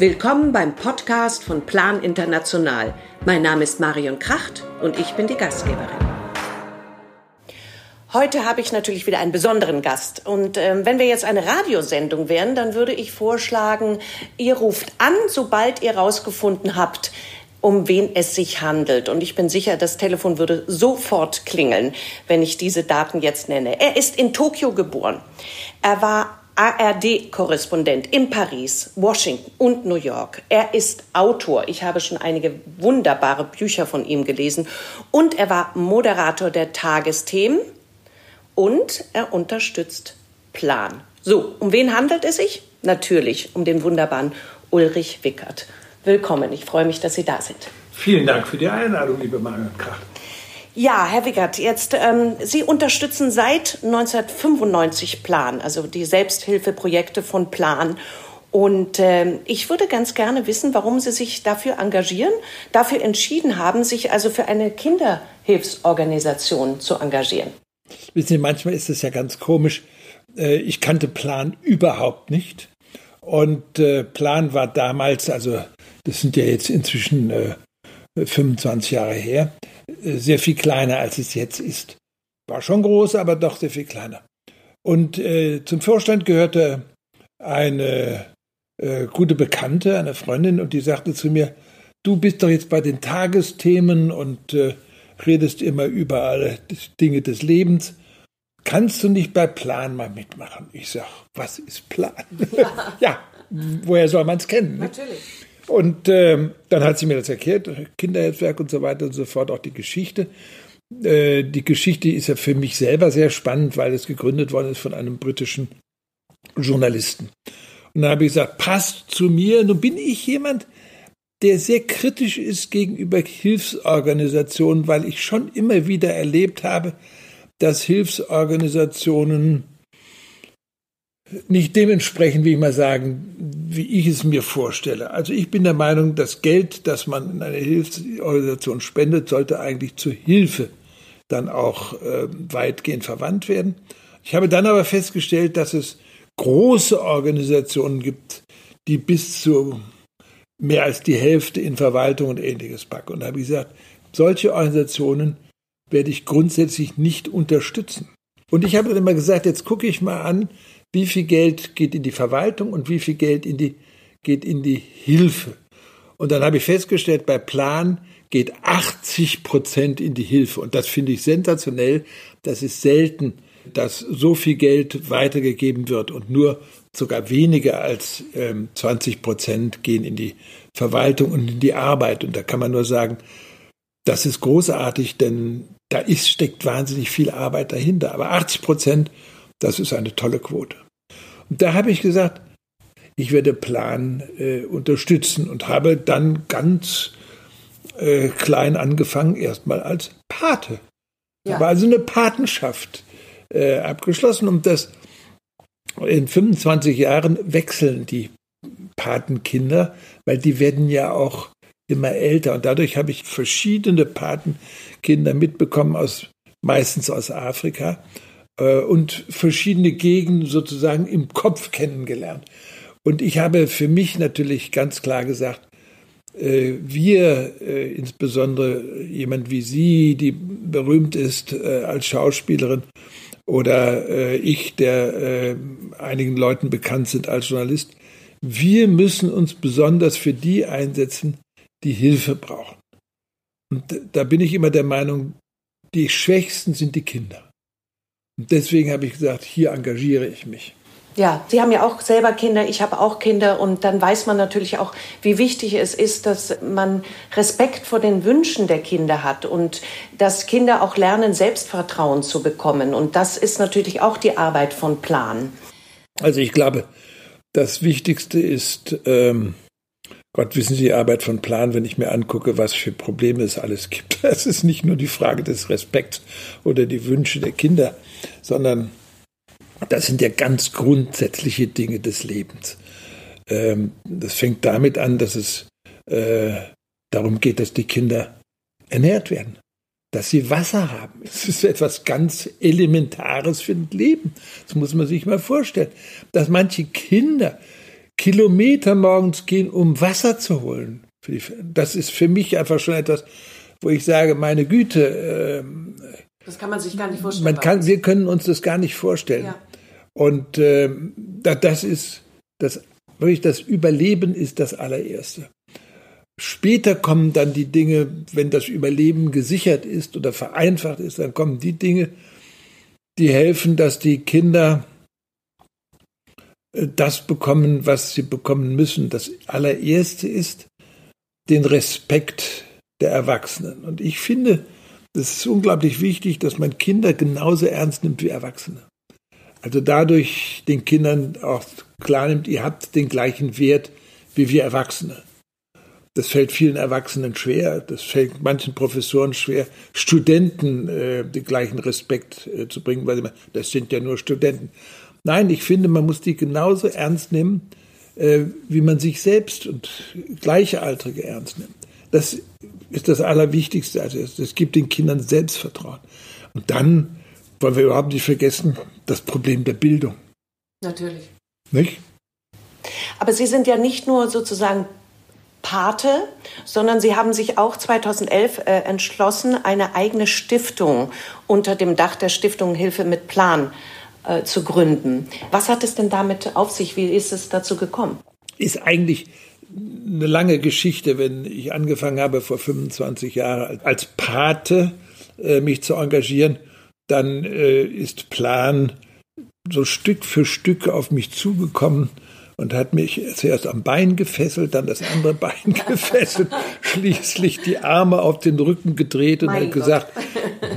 Willkommen beim Podcast von Plan International. Mein Name ist Marion Kracht und ich bin die Gastgeberin. Heute habe ich natürlich wieder einen besonderen Gast. Und ähm, wenn wir jetzt eine Radiosendung wären, dann würde ich vorschlagen, ihr ruft an, sobald ihr herausgefunden habt, um wen es sich handelt. Und ich bin sicher, das Telefon würde sofort klingeln, wenn ich diese Daten jetzt nenne. Er ist in Tokio geboren. Er war ARD-Korrespondent in Paris, Washington und New York. Er ist Autor. Ich habe schon einige wunderbare Bücher von ihm gelesen. Und er war Moderator der Tagesthemen. Und er unterstützt Plan. So, um wen handelt es sich? Natürlich um den wunderbaren Ulrich Wickert. Willkommen. Ich freue mich, dass Sie da sind. Vielen Dank für die Einladung, liebe Marion Kracht. Ja, Herr Wickert, jetzt ähm, Sie unterstützen seit 1995 Plan, also die Selbsthilfeprojekte von Plan. Und äh, ich würde ganz gerne wissen, warum Sie sich dafür engagieren, dafür entschieden haben, sich also für eine Kinderhilfsorganisation zu engagieren. Wissen Sie, manchmal ist es ja ganz komisch. Äh, ich kannte Plan überhaupt nicht. Und äh, Plan war damals, also das sind ja jetzt inzwischen äh, 25 Jahre her, sehr viel kleiner, als es jetzt ist. War schon groß, aber doch sehr viel kleiner. Und äh, zum Vorstand gehörte eine äh, gute Bekannte, eine Freundin, und die sagte zu mir, du bist doch jetzt bei den Tagesthemen und äh, redest immer über alle Dinge des Lebens. Kannst du nicht bei Plan mal mitmachen? Ich sag, was ist Plan? Ja, ja woher soll man es kennen? Ne? Natürlich. Und ähm, dann hat sie mir das erklärt, Kinderhilfswerk und so weiter und so fort, auch die Geschichte. Äh, die Geschichte ist ja für mich selber sehr spannend, weil es gegründet worden ist von einem britischen Journalisten. Und dann habe ich gesagt, passt zu mir. Nun bin ich jemand, der sehr kritisch ist gegenüber Hilfsorganisationen, weil ich schon immer wieder erlebt habe, dass Hilfsorganisationen nicht dementsprechend, wie ich mal sagen, wie ich es mir vorstelle. Also ich bin der Meinung, das Geld, das man in eine Hilfsorganisation spendet, sollte eigentlich zur Hilfe dann auch äh, weitgehend verwandt werden. Ich habe dann aber festgestellt, dass es große Organisationen gibt, die bis zu mehr als die Hälfte in Verwaltung und ähnliches packen. Und da habe ich gesagt, solche Organisationen werde ich grundsätzlich nicht unterstützen. Und ich habe dann immer gesagt, jetzt gucke ich mal an, wie viel Geld geht in die Verwaltung und wie viel Geld in die, geht in die Hilfe. Und dann habe ich festgestellt, bei Plan geht 80 Prozent in die Hilfe. Und das finde ich sensationell. Das ist selten, dass so viel Geld weitergegeben wird und nur sogar weniger als ähm, 20 Prozent gehen in die Verwaltung und in die Arbeit. Und da kann man nur sagen, das ist großartig, denn da ist, steckt wahnsinnig viel Arbeit dahinter. Aber 80 Prozent das ist eine tolle Quote. Und da habe ich gesagt, ich werde Plan äh, unterstützen und habe dann ganz äh, klein angefangen, erstmal als Pate. Ja. Habe also eine Patenschaft äh, abgeschlossen und das in 25 Jahren wechseln die Patenkinder, weil die werden ja auch immer älter und dadurch habe ich verschiedene Patenkinder mitbekommen aus meistens aus Afrika äh, und verschiedene Gegenden sozusagen im Kopf kennengelernt. Und ich habe für mich natürlich ganz klar gesagt, äh, wir, äh, insbesondere jemand wie Sie, die berühmt ist als Schauspielerin, oder ich, der einigen Leuten bekannt sind als Journalist, wir müssen uns besonders für die einsetzen, die Hilfe brauchen. Und da bin ich immer der Meinung, die Schwächsten sind die Kinder. Deswegen habe ich gesagt, hier engagiere ich mich. Ja, Sie haben ja auch selber Kinder, ich habe auch Kinder und dann weiß man natürlich auch, wie wichtig es ist, dass man Respekt vor den Wünschen der Kinder hat und dass Kinder auch lernen, Selbstvertrauen zu bekommen. Und das ist natürlich auch die Arbeit von Plan. Also ich glaube, das Wichtigste ist, ähm, Gott wissen Sie, die Arbeit von Plan, wenn ich mir angucke, was für Probleme es alles gibt. Es ist nicht nur die Frage des Respekts oder die Wünsche der Kinder, sondern das sind ja ganz grundsätzliche Dinge des Lebens. Ähm, das fängt damit an, dass es äh, darum geht, dass die Kinder ernährt werden, dass sie Wasser haben. Das ist etwas ganz Elementares für ein Leben. Das muss man sich mal vorstellen. Dass manche Kinder Kilometer morgens gehen, um Wasser zu holen. Das ist für mich einfach schon etwas, wo ich sage, meine Güte. Äh, das kann man sich gar nicht vorstellen. Man kann, wir können uns das gar nicht vorstellen. Ja. Und äh, das ist das wirklich das Überleben ist das allererste. Später kommen dann die Dinge, wenn das Überleben gesichert ist oder vereinfacht ist, dann kommen die Dinge, die helfen, dass die Kinder das bekommen, was sie bekommen müssen. Das allererste ist den Respekt der Erwachsenen. Und ich finde, es ist unglaublich wichtig, dass man Kinder genauso ernst nimmt wie Erwachsene. Also dadurch den Kindern auch klar nimmt, ihr habt den gleichen Wert wie wir Erwachsene. Das fällt vielen Erwachsenen schwer, das fällt manchen Professoren schwer, Studenten äh, den gleichen Respekt äh, zu bringen, weil sie meinen, das sind ja nur Studenten. Nein, ich finde, man muss die genauso ernst nehmen, äh, wie man sich selbst und Gleichaltrige ernst nimmt. Das ist das Allerwichtigste. Also es gibt den Kindern Selbstvertrauen. Und dann wollen wir überhaupt nicht vergessen, das Problem der Bildung. Natürlich. Nicht? Aber Sie sind ja nicht nur sozusagen Pate, sondern Sie haben sich auch 2011 äh, entschlossen, eine eigene Stiftung unter dem Dach der Stiftung Hilfe mit Plan äh, zu gründen. Was hat es denn damit auf sich? Wie ist es dazu gekommen? Ist eigentlich eine lange Geschichte, wenn ich angefangen habe vor 25 Jahren als Pate äh, mich zu engagieren, dann äh, ist Plan so Stück für Stück auf mich zugekommen und hat mich zuerst am Bein gefesselt, dann das andere Bein gefesselt, schließlich die Arme auf den Rücken gedreht und mein hat gesagt,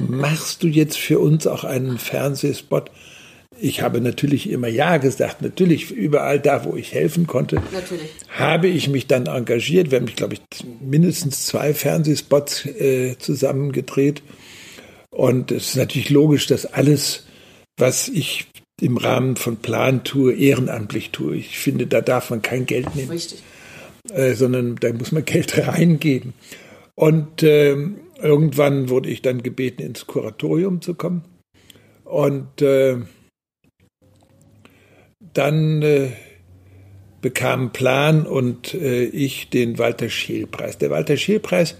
machst du jetzt für uns auch einen Fernsehspot? Ich habe natürlich immer Ja gesagt. Natürlich überall da, wo ich helfen konnte, natürlich. habe ich mich dann engagiert. Wir haben, glaube ich, mindestens zwei Fernsehspots äh, zusammengedreht. Und es ist natürlich logisch, dass alles, was ich im Rahmen von Plan tue, ehrenamtlich tue. Ich finde, da darf man kein Geld nehmen. Richtig. Äh, sondern da muss man Geld reingeben. Und äh, irgendwann wurde ich dann gebeten, ins Kuratorium zu kommen. Und äh, dann äh, bekam Plan und äh, ich den Walter Scheel-Preis. Der Walter Scheel-Preis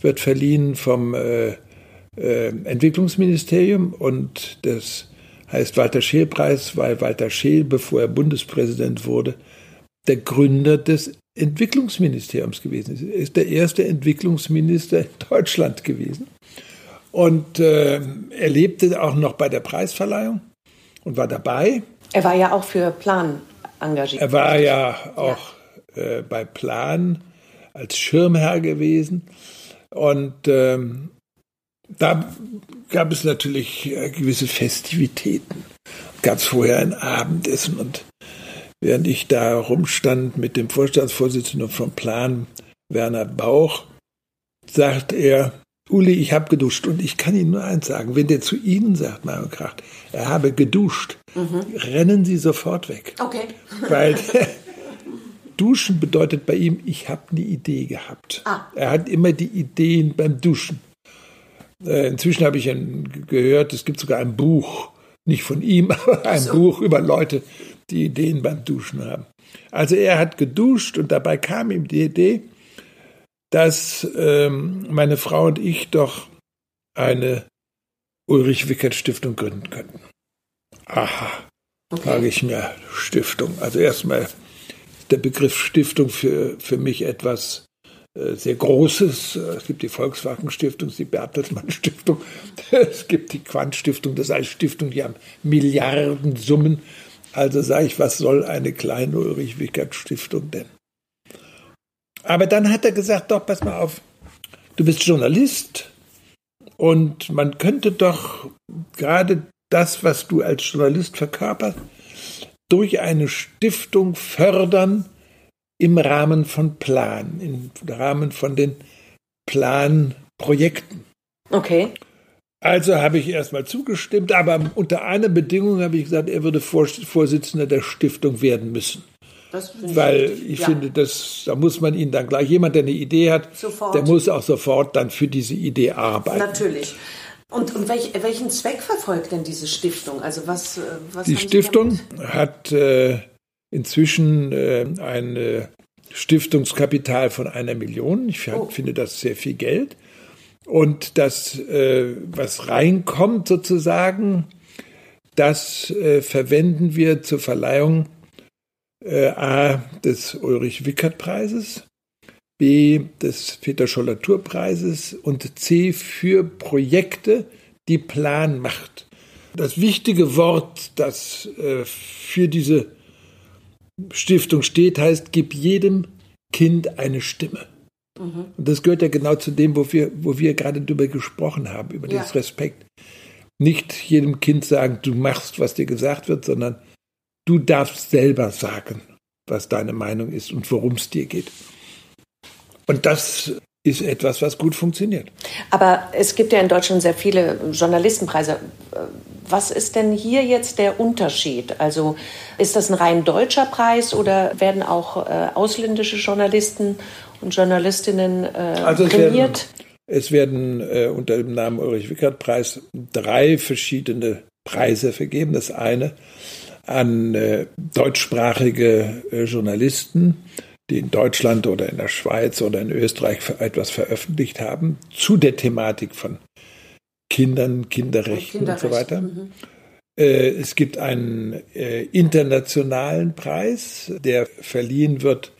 wird verliehen vom äh, Entwicklungsministerium und das heißt Walter Scheel-Preis, weil Walter Scheel, bevor er Bundespräsident wurde, der Gründer des Entwicklungsministeriums gewesen ist. Er ist der erste Entwicklungsminister in Deutschland gewesen. Und äh, er lebte auch noch bei der Preisverleihung und war dabei. Er war ja auch für Plan engagiert. Er war ja auch. Äh, bei Plan als Schirmherr gewesen. Und ähm, da gab es natürlich äh, gewisse Festivitäten. Gab es vorher ein Abendessen und während ich da rumstand mit dem Vorstandsvorsitzenden vom Plan, Werner Bauch, sagt er, Uli, ich habe geduscht. Und ich kann Ihnen nur eins sagen, wenn der zu Ihnen sagt, Mario Kracht, er habe geduscht, mhm. rennen Sie sofort weg. Okay. Weil Duschen bedeutet bei ihm, ich habe eine Idee gehabt. Ah. Er hat immer die Ideen beim Duschen. Äh, inzwischen habe ich gehört, es gibt sogar ein Buch, nicht von ihm, aber ein so. Buch über Leute, die Ideen beim Duschen haben. Also er hat geduscht und dabei kam ihm die Idee, dass ähm, meine Frau und ich doch eine Ulrich Wickert Stiftung gründen könnten. Aha, okay. frage ich mir Stiftung. Also erstmal ist der Begriff Stiftung für, für mich etwas äh, sehr Großes. Es gibt die Volkswagen-Stiftung, die Bertelsmann-Stiftung, es gibt die Quant-Stiftung, das heißt Stiftung, die haben Milliardensummen. Also sage ich, was soll eine kleine Ulrich-Wickert-Stiftung denn? Aber dann hat er gesagt, doch, pass mal auf, du bist Journalist und man könnte doch gerade das, was du als Journalist verkörperst, durch eine Stiftung fördern, im Rahmen von Plan, im Rahmen von den Planprojekten. Okay. Also habe ich erstmal zugestimmt, aber unter einer Bedingung habe ich gesagt, er würde Vorsitzender der Stiftung werden müssen. Weil ich, ich ja. finde, das, da muss man ihn dann gleich, jemand, der eine Idee hat, sofort. der muss auch sofort dann für diese Idee arbeiten. Natürlich. Und, und welch, welchen Zweck verfolgt denn diese Stiftung? Also was, was Die Stiftung hat äh, inzwischen äh, ein Stiftungskapital von einer Million. Ich oh. finde das sehr viel Geld. Und das, äh, was reinkommt sozusagen, das äh, verwenden wir zur Verleihung äh, A des Ulrich-Wickert-Preises, B des Peter-Scholler-Tour-Preises und C für Projekte, die Plan macht. Das wichtige Wort, das äh, für diese Stiftung steht, heißt, gib jedem Kind eine Stimme. Mhm. Und das gehört ja genau zu dem, wo wir, wo wir gerade drüber gesprochen haben, über ja. das Respekt. Nicht jedem Kind sagen, du machst, was dir gesagt wird, sondern du darfst selber sagen, was deine Meinung ist und worum es dir geht. Und das ist etwas, was gut funktioniert. Aber es gibt ja in Deutschland sehr viele Journalistenpreise. Was ist denn hier jetzt der Unterschied? Also ist das ein rein deutscher Preis oder werden auch äh, ausländische Journalisten und Journalistinnen äh, also es prämiert? Werden, es werden äh, unter dem Namen Ulrich-Wickert-Preis drei verschiedene Preise vergeben. Das eine an äh, deutschsprachige äh, Journalisten, die in Deutschland oder in der Schweiz oder in Österreich etwas veröffentlicht haben zu der Thematik von Kindern, Kinderrechten Kinderrecht. und so weiter. Mhm. Äh, es gibt einen äh, internationalen Preis, der verliehen wird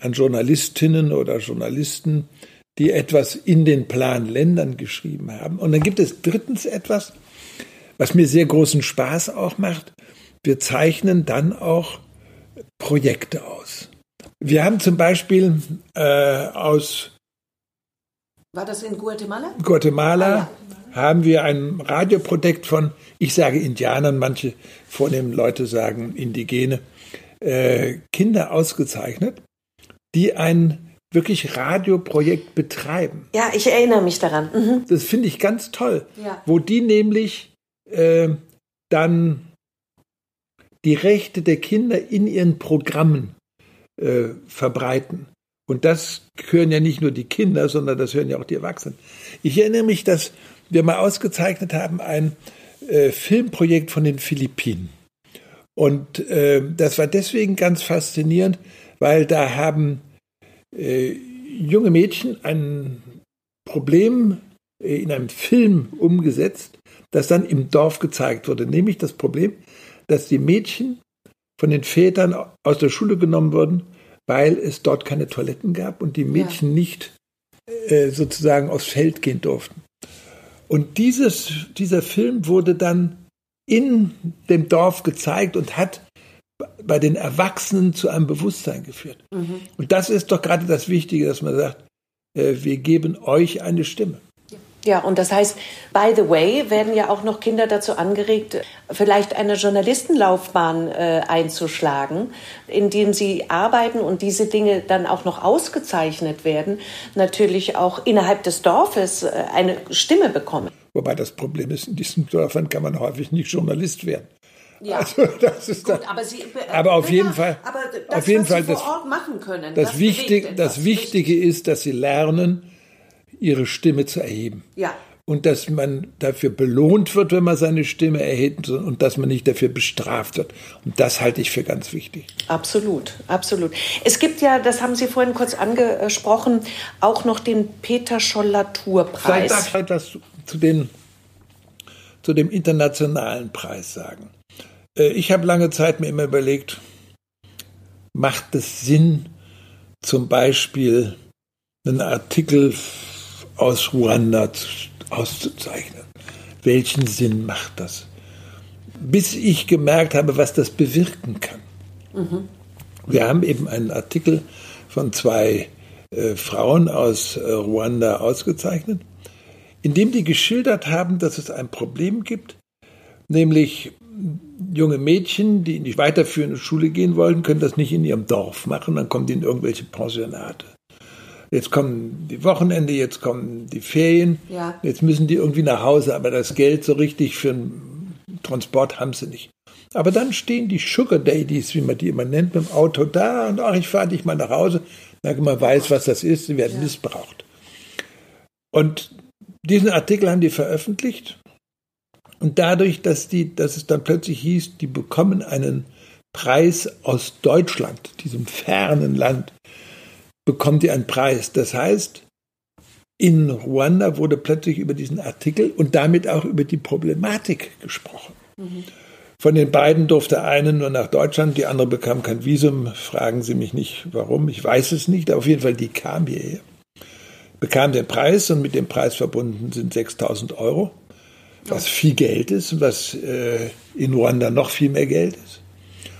an Journalistinnen oder Journalisten, die etwas in den Planländern geschrieben haben. Und dann gibt es drittens etwas, was mir sehr großen Spaß auch macht. Wir zeichnen dann auch Projekte aus. Wir haben zum Beispiel äh, aus war das in Guatemala? Guatemala ah, ja haben wir ein Radioprojekt von, ich sage Indianern, manche vornehmen Leute sagen Indigene, äh, Kinder ausgezeichnet, die ein wirklich Radioprojekt betreiben. Ja, ich erinnere mich daran. Mhm. Das finde ich ganz toll, ja. wo die nämlich äh, dann die Rechte der Kinder in ihren Programmen äh, verbreiten. Und das hören ja nicht nur die Kinder, sondern das hören ja auch die Erwachsenen. Ich erinnere mich, dass wir mal ausgezeichnet haben, ein äh, Filmprojekt von den Philippinen. Und äh, das war deswegen ganz faszinierend, weil da haben äh, junge Mädchen ein Problem äh, in einem Film umgesetzt, das dann im Dorf gezeigt wurde. Nämlich das Problem, dass die Mädchen von den Vätern aus der Schule genommen wurden, weil es dort keine Toiletten gab und die Mädchen ja. nicht äh, sozusagen aufs Feld gehen durften. Und dieses, dieser Film wurde dann in dem Dorf gezeigt und hat bei den Erwachsenen zu einem Bewusstsein geführt. Mhm. Und das ist doch gerade das Wichtige, dass man sagt, äh, wir geben euch eine Stimme. Ja, und das heißt, by the way, werden ja auch noch Kinder dazu angeregt, vielleicht eine Journalistenlaufbahn äh, einzuschlagen, indem sie arbeiten und diese Dinge dann auch noch ausgezeichnet werden, natürlich auch innerhalb des Dorfes äh, eine Stimme bekommen. Wobei das Problem ist, in diesen Dörfern kann man häufig nicht Journalist werden. Ja, also das ist Gut, aber, Sie, aber auf jeden Fall, aber das, auf jeden Fall das, machen können, das, das, wichtig, das Wichtige ist, dass Sie lernen, ihre Stimme zu erheben. Ja. Und dass man dafür belohnt wird, wenn man seine Stimme erhebt und dass man nicht dafür bestraft wird. Und das halte ich für ganz wichtig. Absolut, absolut. Es gibt ja, das haben Sie vorhin kurz angesprochen, auch noch den Peter Scholler-Tour-Preis. Darf ich etwas zu, den, zu dem internationalen Preis sagen? Äh, ich habe lange Zeit mir immer überlegt, macht es Sinn, zum Beispiel einen Artikel aus Ruanda auszuzeichnen. Welchen Sinn macht das? Bis ich gemerkt habe, was das bewirken kann. Mhm. Wir haben eben einen Artikel von zwei äh, Frauen aus äh, Ruanda ausgezeichnet, in dem die geschildert haben, dass es ein Problem gibt, nämlich junge Mädchen, die in die weiterführende Schule gehen wollen, können das nicht in ihrem Dorf machen, dann kommen die in irgendwelche Pensionate. Jetzt kommen die Wochenende, jetzt kommen die Ferien, ja. jetzt müssen die irgendwie nach Hause, aber das Geld so richtig für den Transport haben sie nicht. Aber dann stehen die Sugar Daddies, wie man die immer nennt, mit dem Auto da und ach, ich fahre dich mal nach Hause. Merke, man weiß, was das ist, sie werden ja. missbraucht. Und diesen Artikel haben die veröffentlicht. Und dadurch, dass, die, dass es dann plötzlich hieß, die bekommen einen Preis aus Deutschland, diesem fernen Land, bekommt ihr einen Preis. Das heißt, in Ruanda wurde plötzlich über diesen Artikel und damit auch über die Problematik gesprochen. Mhm. Von den beiden durfte eine nur nach Deutschland, die andere bekam kein Visum. Fragen Sie mich nicht, warum. Ich weiß es nicht. Auf jeden Fall, die kam hierher, bekam den Preis und mit dem Preis verbunden sind 6000 Euro, was viel Geld ist und was äh, in Ruanda noch viel mehr Geld ist.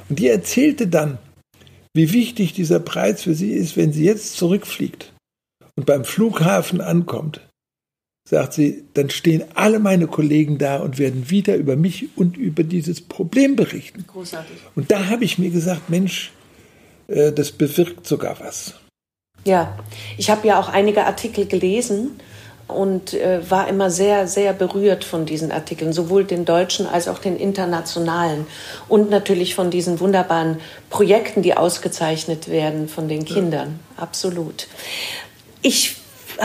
Und die erzählte dann, wie wichtig dieser Preis für sie ist, wenn sie jetzt zurückfliegt und beim Flughafen ankommt, sagt sie, dann stehen alle meine Kollegen da und werden wieder über mich und über dieses Problem berichten. Großartig. Und da habe ich mir gesagt, Mensch, äh, das bewirkt sogar was. Ja, ich habe ja auch einige Artikel gelesen und äh, war immer sehr, sehr berührt von diesen Artikeln, sowohl den deutschen als auch den internationalen und natürlich von diesen wunderbaren Projekten, die ausgezeichnet werden von den Kindern. Ja. Absolut. Ich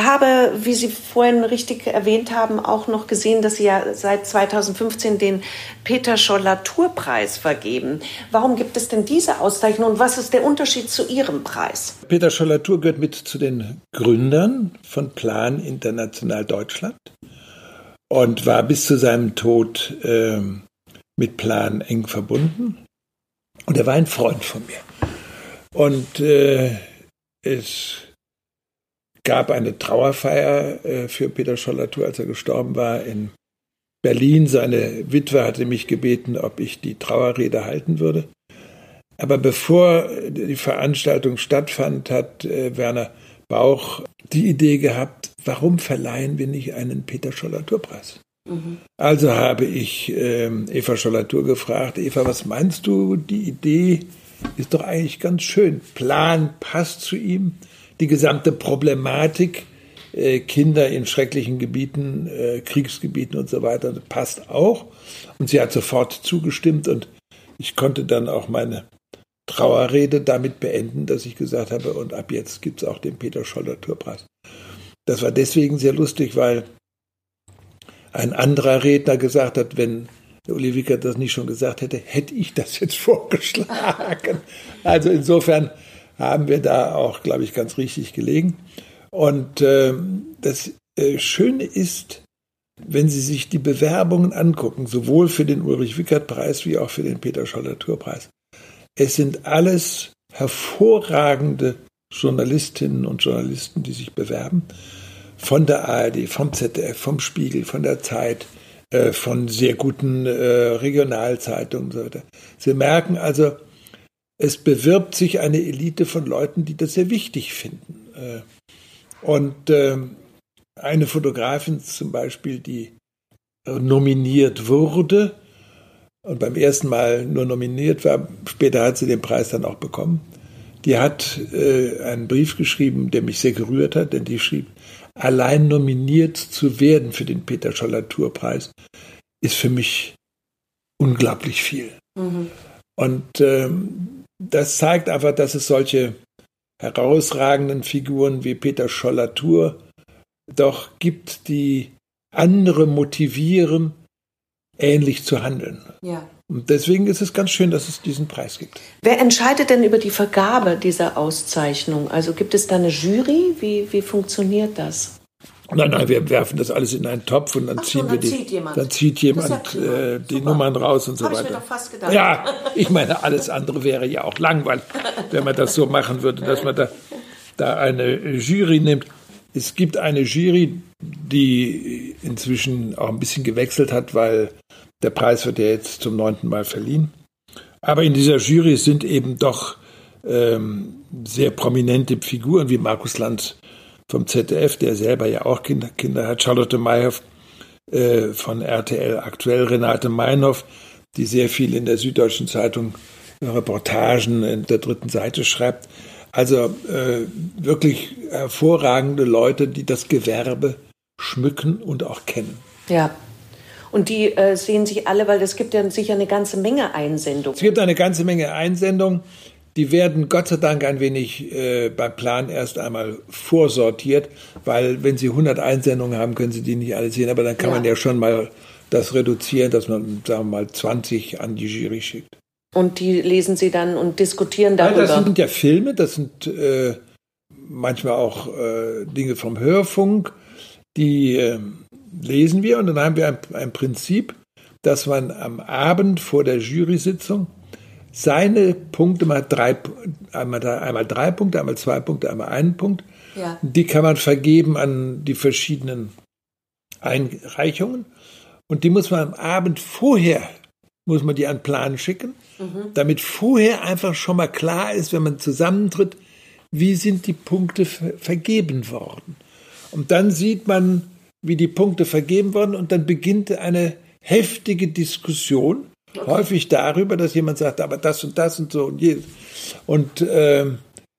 habe, wie Sie vorhin richtig erwähnt haben, auch noch gesehen, dass Sie ja seit 2015 den Peter Scholl-Latour-Preis vergeben. Warum gibt es denn diese Auszeichnung und was ist der Unterschied zu Ihrem Preis? Peter Scholl-Latour gehört mit zu den Gründern von Plan International Deutschland und war bis zu seinem Tod äh, mit Plan eng verbunden. Und er war ein Freund von mir. Und äh, es gab eine Trauerfeier äh, für Peter Schollatur, als er gestorben war in Berlin. Seine Witwe hatte mich gebeten, ob ich die Trauerrede halten würde. Aber bevor die Veranstaltung stattfand, hat äh, Werner Bauch die Idee gehabt, warum verleihen wir nicht einen Peter Schollatur-Preis? Mhm. Also habe ich äh, Eva Schollatur gefragt, Eva, was meinst du, die Idee ist doch eigentlich ganz schön. Plan passt zu ihm die gesamte Problematik äh, Kinder in schrecklichen Gebieten, äh, Kriegsgebieten und so weiter passt auch. Und sie hat sofort zugestimmt und ich konnte dann auch meine Trauerrede damit beenden, dass ich gesagt habe, und ab jetzt gibt es auch den Peter Scholler Tourpreis. Das war deswegen sehr lustig, weil ein anderer Redner gesagt hat, wenn Uli Wickert das nicht schon gesagt hätte, hätte ich das jetzt vorgeschlagen. Also insofern haben wir da auch, glaube ich, ganz richtig gelegen. Und äh, das äh, Schöne ist, wenn Sie sich die Bewerbungen angucken, sowohl für den Ulrich-Wickert-Preis wie auch für den Peter-Scholler-Tour-Preis, es sind alles hervorragende Journalistinnen und Journalisten, die sich bewerben, von der ARD, vom ZDF, vom Spiegel, von der Zeit, äh, von sehr guten äh, Regionalzeitungen und so weiter. Sie merken also, es bewirbt sich eine Elite von Leuten, die das sehr wichtig finden. Äh, und ähm, eine Fotografin zum Beispiel, die nominiert wurde und beim ersten Mal nur nominiert war, später hat sie den Preis dann auch bekommen, die hat äh, einen Brief geschrieben, der mich sehr gerührt hat, denn die schrieb, allein nominiert zu werden für den Peter Scholler Tourpreis ist für mich unglaublich viel. Mhm. Und ähm, das zeigt einfach, dass es solche herausragenden Figuren wie Peter Scholler-Tour doch gibt, die andere motivieren, ähnlich zu handeln. Ja. Und deswegen ist es ganz schön, dass es diesen Preis gibt. Wer entscheidet denn über die Vergabe dieser Auszeichnung? Also gibt es da eine Jury? Wie, wie funktioniert das? Nein, nein, wir werfen das alles in einen Topf und dann Ach ziehen so, wir die. Zieht jemand. Dann zieht jemand äh, die Nummern raus und so Hab weiter. Ich mir doch fast gedacht. Ja, ich meine, alles andere wäre ja auch langweilig, wenn man das so machen würde, dass man da, da eine Jury nimmt. Es gibt eine Jury, die inzwischen auch ein bisschen gewechselt hat, weil der Preis wird ja jetzt zum neunten Mal verliehen. Aber in dieser Jury sind eben doch ähm, sehr prominente Figuren wie Markus Lanz vom ZDF, der selber ja auch Kinder, Kinder hat, Charlotte Mayhoff äh, von RTL aktuell, Renate Meinhoff, die sehr viel in der Süddeutschen Zeitung Reportagen in der dritten Seite schreibt. Also äh, wirklich hervorragende Leute, die das Gewerbe schmücken und auch kennen. Ja. Und die äh, sehen sich alle, weil es gibt ja sicher eine ganze Menge Einsendungen. Es gibt eine ganze Menge Einsendungen. Die werden Gott sei Dank ein wenig äh, beim Plan erst einmal vorsortiert, weil wenn Sie 100 Einsendungen haben, können Sie die nicht alle sehen. Aber dann kann ja. man ja schon mal das reduzieren, dass man, sagen wir mal, 20 an die Jury schickt. Und die lesen Sie dann und diskutieren darüber? Ja, das sind ja Filme, das sind äh, manchmal auch äh, Dinge vom Hörfunk, die äh, lesen wir und dann haben wir ein, ein Prinzip, dass man am Abend vor der Jury-Sitzung seine Punkte mal drei, einmal, einmal drei Punkte, einmal zwei Punkte, einmal einen Punkt, ja. die kann man vergeben an die verschiedenen Einreichungen und die muss man am Abend vorher, muss man die an Plan schicken, mhm. damit vorher einfach schon mal klar ist, wenn man zusammentritt, wie sind die Punkte vergeben worden. Und dann sieht man, wie die Punkte vergeben wurden und dann beginnt eine heftige Diskussion, häufig darüber, dass jemand sagt, aber das und das und so und jedes. Und äh,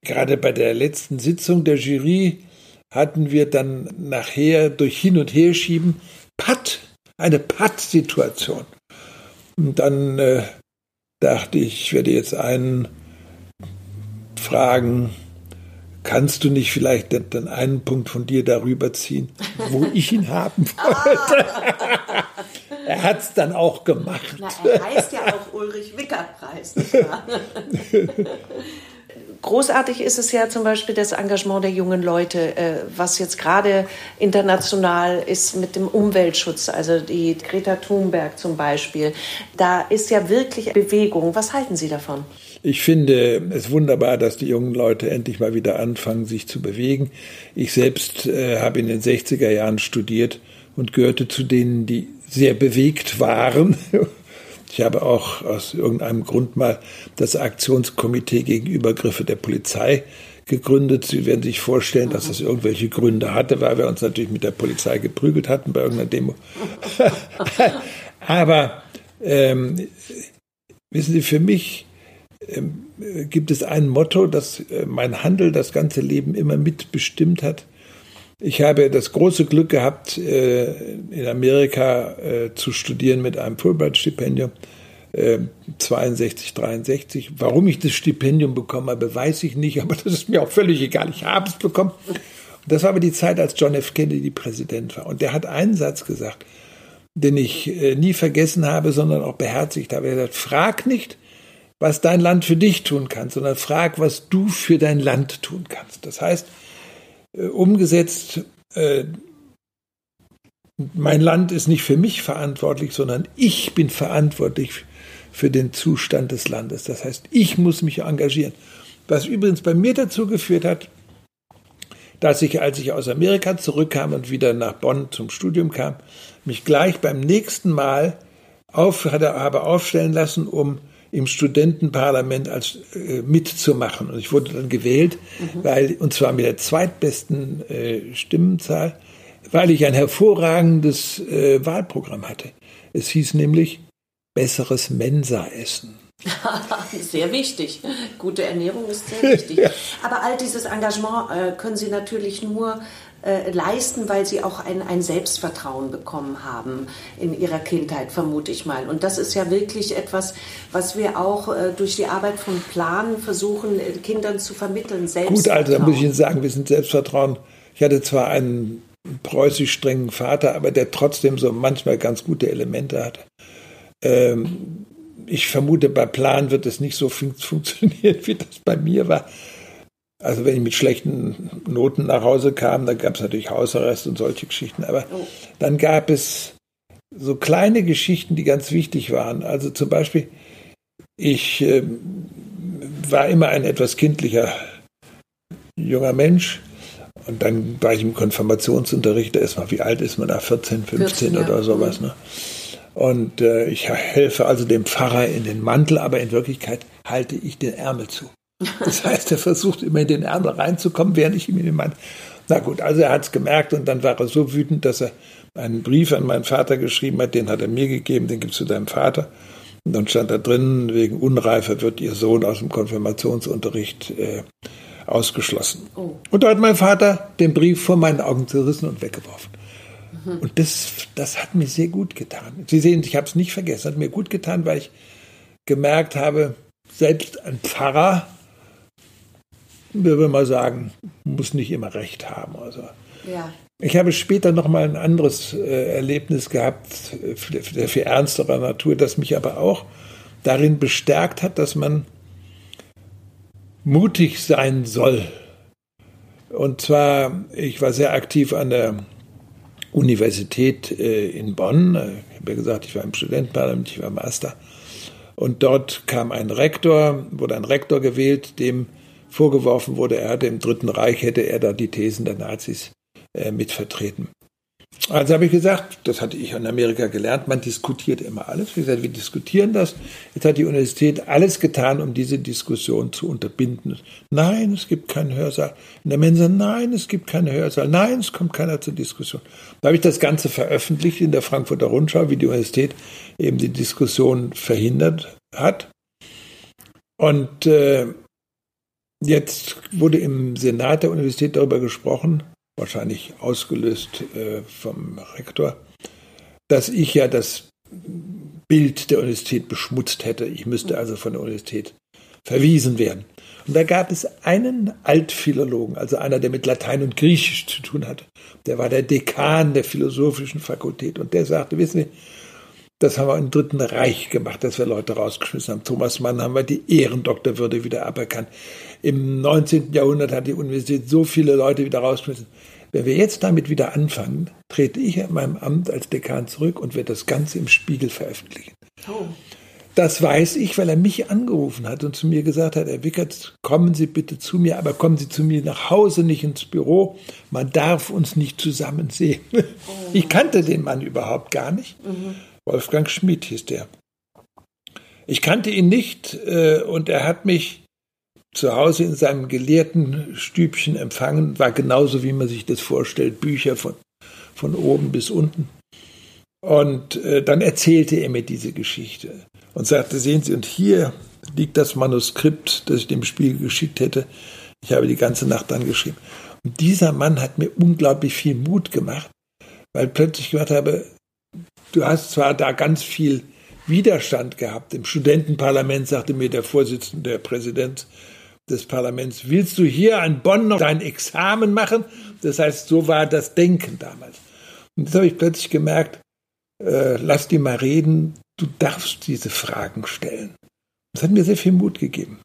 gerade bei der letzten Sitzung der Jury hatten wir dann nachher durch Hin- und Herschieben Patt, eine Patt-Situation. Und dann äh, dachte ich, ich werde jetzt einen fragen, kannst du nicht vielleicht dann einen Punkt von dir darüber ziehen, wo ich ihn haben wollte? er hat es dann auch gemacht. Na, er heißt ja auch Ulrich wahr? Großartig ist es ja zum Beispiel das Engagement der jungen Leute, äh, was jetzt gerade international ist mit dem Umweltschutz, also die Greta Thunberg zum Beispiel. Da ist ja wirklich Bewegung. Was halten Sie davon? Ich finde es wunderbar, dass die jungen Leute endlich mal wieder anfangen, sich zu bewegen. Ich selbst äh, habe in den 60er Jahren studiert und gehörte zu denen, die sehr bewegt waren. Ich habe auch aus irgendeinem Grund mal das Aktionskomitee gegen Übergriffe der Polizei gegründet. Sie werden sich vorstellen, dass das irgendwelche Gründe hatte, weil wir uns natürlich mit der Polizei geprügelt hatten bei irgendeiner Demo. Aber ähm, wissen Sie, für mich gibt es ein Motto, das äh, mein Handel das ganze Leben immer mitbestimmt hat. Ich habe das große Glück gehabt, äh, in Amerika äh, zu studieren mit einem Fulbright-Stipendium. 62, 63. Warum ich das Stipendium bekommen habe, weiß ich nicht, aber das ist mir auch völlig egal. Ich habe es bekommen. das war aber die Zeit, als John F. Kennedy Präsident war. Und der hat einen Satz gesagt, den ich nie vergessen habe, sondern auch beherzigt habe. Er hat gesagt, frag nicht, was dein Land für dich tun kann, sondern frag, was du für dein Land tun kannst. Das heißt, äh, umgesetzt, äh, mein Land ist nicht für mich verantwortlich, sondern ich bin verantwortlich für den Zustand des Landes. Das heißt, ich muss mich engagieren. Was übrigens bei mir dazu geführt hat, dass ich, als ich aus Amerika zurückkam und wieder nach Bonn zum Studium kam, mich gleich beim nächsten Mal auf, habe aufstellen lassen, um im Studentenparlament als äh, mitzumachen. Und ich wurde dann gewählt, mhm. weil, und zwar mit der zweitbesten äh, Stimmenzahl, weil ich ein hervorragendes äh, Wahlprogramm hatte. Es hieß nämlich besseres Mensa-Essen. sehr wichtig. Gute Ernährung ist sehr wichtig. ja. Aber all dieses Engagement äh, können Sie natürlich nur äh, leisten, weil sie auch ein, ein Selbstvertrauen bekommen haben in ihrer Kindheit, vermute ich mal. Und das ist ja wirklich etwas, was wir auch äh, durch die Arbeit von Plan versuchen, äh, Kindern zu vermitteln. Gut, also da muss ich Ihnen sagen, wir sind Selbstvertrauen. Ich hatte zwar einen preußisch strengen Vater, aber der trotzdem so manchmal ganz gute Elemente hatte. Ähm, ich vermute, bei Plan wird es nicht so fun funktionieren, wie das bei mir war. Also wenn ich mit schlechten Noten nach Hause kam, dann gab es natürlich Hausarrest und solche Geschichten. Aber oh. dann gab es so kleine Geschichten, die ganz wichtig waren. Also zum Beispiel, ich äh, war immer ein etwas kindlicher junger Mensch. Und dann war ich im Konfirmationsunterricht, da ist man, wie alt ist man da? 14, 15 14, oder ja. sowas. Ne? Und äh, ich helfe also dem Pfarrer in den Mantel, aber in Wirklichkeit halte ich den Ärmel zu. Das heißt, er versucht immer in den Ärmel reinzukommen, während ich ihm in den Mann. Na gut, also er hat es gemerkt und dann war er so wütend, dass er einen Brief an meinen Vater geschrieben hat, den hat er mir gegeben, den gibst du deinem Vater. Und dann stand da drin, wegen Unreifer wird ihr Sohn aus dem Konfirmationsunterricht äh, ausgeschlossen. Oh. Und da hat mein Vater den Brief vor meinen Augen zerrissen und weggeworfen. Mhm. Und das, das hat mir sehr gut getan. Sie sehen, ich habe es nicht vergessen, hat mir gut getan, weil ich gemerkt habe, selbst ein Pfarrer wir würden mal sagen, muss nicht immer recht haben. Also. Ja. Ich habe später noch mal ein anderes äh, Erlebnis gehabt, äh, für, für ernstere Natur, das mich aber auch darin bestärkt hat, dass man mutig sein soll. Und zwar, ich war sehr aktiv an der Universität äh, in Bonn. Ich habe ja gesagt, ich war im Studentenparlament, ich war Master. Und dort kam ein Rektor, wurde ein Rektor gewählt, dem vorgeworfen wurde, er hatte im Dritten Reich, hätte er da die Thesen der Nazis äh, mitvertreten. Also habe ich gesagt, das hatte ich in Amerika gelernt, man diskutiert immer alles. Wie gesagt, wir diskutieren das. Jetzt hat die Universität alles getan, um diese Diskussion zu unterbinden. Nein, es gibt keinen Hörsaal. In der Mensa, nein, es gibt keinen Hörsaal. Nein, es kommt keiner zur Diskussion. Da habe ich das Ganze veröffentlicht in der Frankfurter Rundschau, wie die Universität eben die Diskussion verhindert hat. Und äh, jetzt wurde im Senat der Universität darüber gesprochen, wahrscheinlich ausgelöst äh, vom Rektor, dass ich ja das Bild der Universität beschmutzt hätte. Ich müsste also von der Universität verwiesen werden. Und da gab es einen Altphilologen, also einer, der mit Latein und Griechisch zu tun hatte. Der war der Dekan der philosophischen Fakultät und der sagte, wissen Sie, das haben wir im Dritten Reich gemacht, dass wir Leute rausgeschmissen haben. Thomas Mann haben wir die Ehrendoktorwürde wieder aberkannt. Im 19. Jahrhundert hat die Universität so viele Leute wieder rausgeschmissen. Wenn wir jetzt damit wieder anfangen, trete ich in meinem Amt als Dekan zurück und werde das Ganze im Spiegel veröffentlichen. Oh. Das weiß ich, weil er mich angerufen hat und zu mir gesagt hat, Herr Wickert, kommen Sie bitte zu mir, aber kommen Sie zu mir nach Hause, nicht ins Büro. Man darf uns nicht zusammen sehen. Oh. Ich kannte den Mann überhaupt gar nicht. Mhm. Wolfgang Schmidt hieß der. Ich kannte ihn nicht äh, und er hat mich zu Hause in seinem gelehrten Stübchen empfangen, war genauso, wie man sich das vorstellt, Bücher von, von oben bis unten. Und äh, dann erzählte er mir diese Geschichte und sagte, sehen Sie, und hier liegt das Manuskript, das ich dem Spiegel geschickt hätte. Ich habe die ganze Nacht dann geschrieben. Und dieser Mann hat mir unglaublich viel Mut gemacht, weil plötzlich gehört habe, du hast zwar da ganz viel Widerstand gehabt. Im Studentenparlament sagte mir der Vorsitzende, der Präsident des Parlaments, willst du hier an Bonn noch dein Examen machen? Das heißt, so war das Denken damals. Und das habe ich plötzlich gemerkt, äh, lass die mal reden, du darfst diese Fragen stellen. Das hat mir sehr viel Mut gegeben.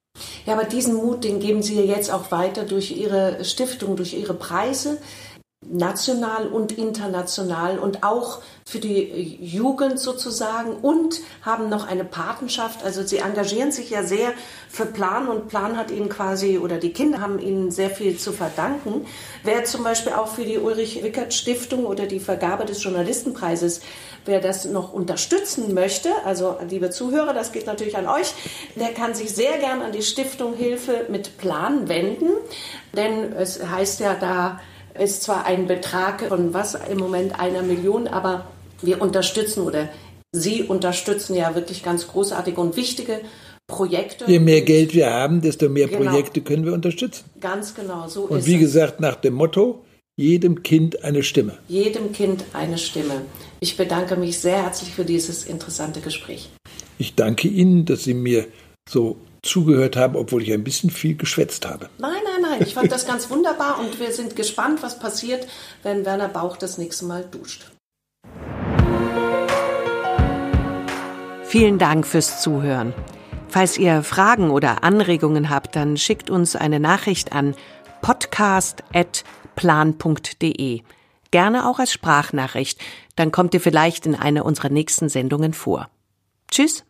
Ja, aber diesen Mut, den geben Sie jetzt auch weiter durch Ihre Stiftung, durch Ihre Preise national und international und auch für die Jugend sozusagen und haben noch eine Patenschaft. Also sie engagieren sich ja sehr für Plan und Plan hat ihnen quasi oder die Kinder haben ihnen sehr viel zu verdanken. Wer zum Beispiel auch für die Ulrich Wickert Stiftung oder die Vergabe des Journalistenpreises, wer das noch unterstützen möchte, also liebe Zuhörer, das geht natürlich an euch, der kann sich sehr gern an die Stiftung Hilfe mit Plan wenden, denn es heißt ja da, ist zwar ein Betrag von was im Moment einer Million, aber wir unterstützen oder Sie unterstützen ja wirklich ganz großartige und wichtige Projekte. Je mehr Geld wir haben, desto mehr genau. Projekte können wir unterstützen. Ganz genau, so und ist Und wie es. gesagt, nach dem Motto, jedem Kind eine Stimme. Jedem Kind eine Stimme. Ich bedanke mich sehr herzlich für dieses interessante Gespräch. Ich danke Ihnen, dass Sie mir so zugehört haben, obwohl ich ein bisschen viel geschwätzt habe. Nein, nein. Ich fand das ganz wunderbar und wir sind gespannt, was passiert, wenn Werner Bauch das nächste Mal duscht. Vielen Dank fürs Zuhören. Falls ihr Fragen oder Anregungen habt, dann schickt uns eine Nachricht an podcast.plan.de. Gerne auch als Sprachnachricht. Dann kommt ihr vielleicht in einer unserer nächsten Sendungen vor. Tschüss.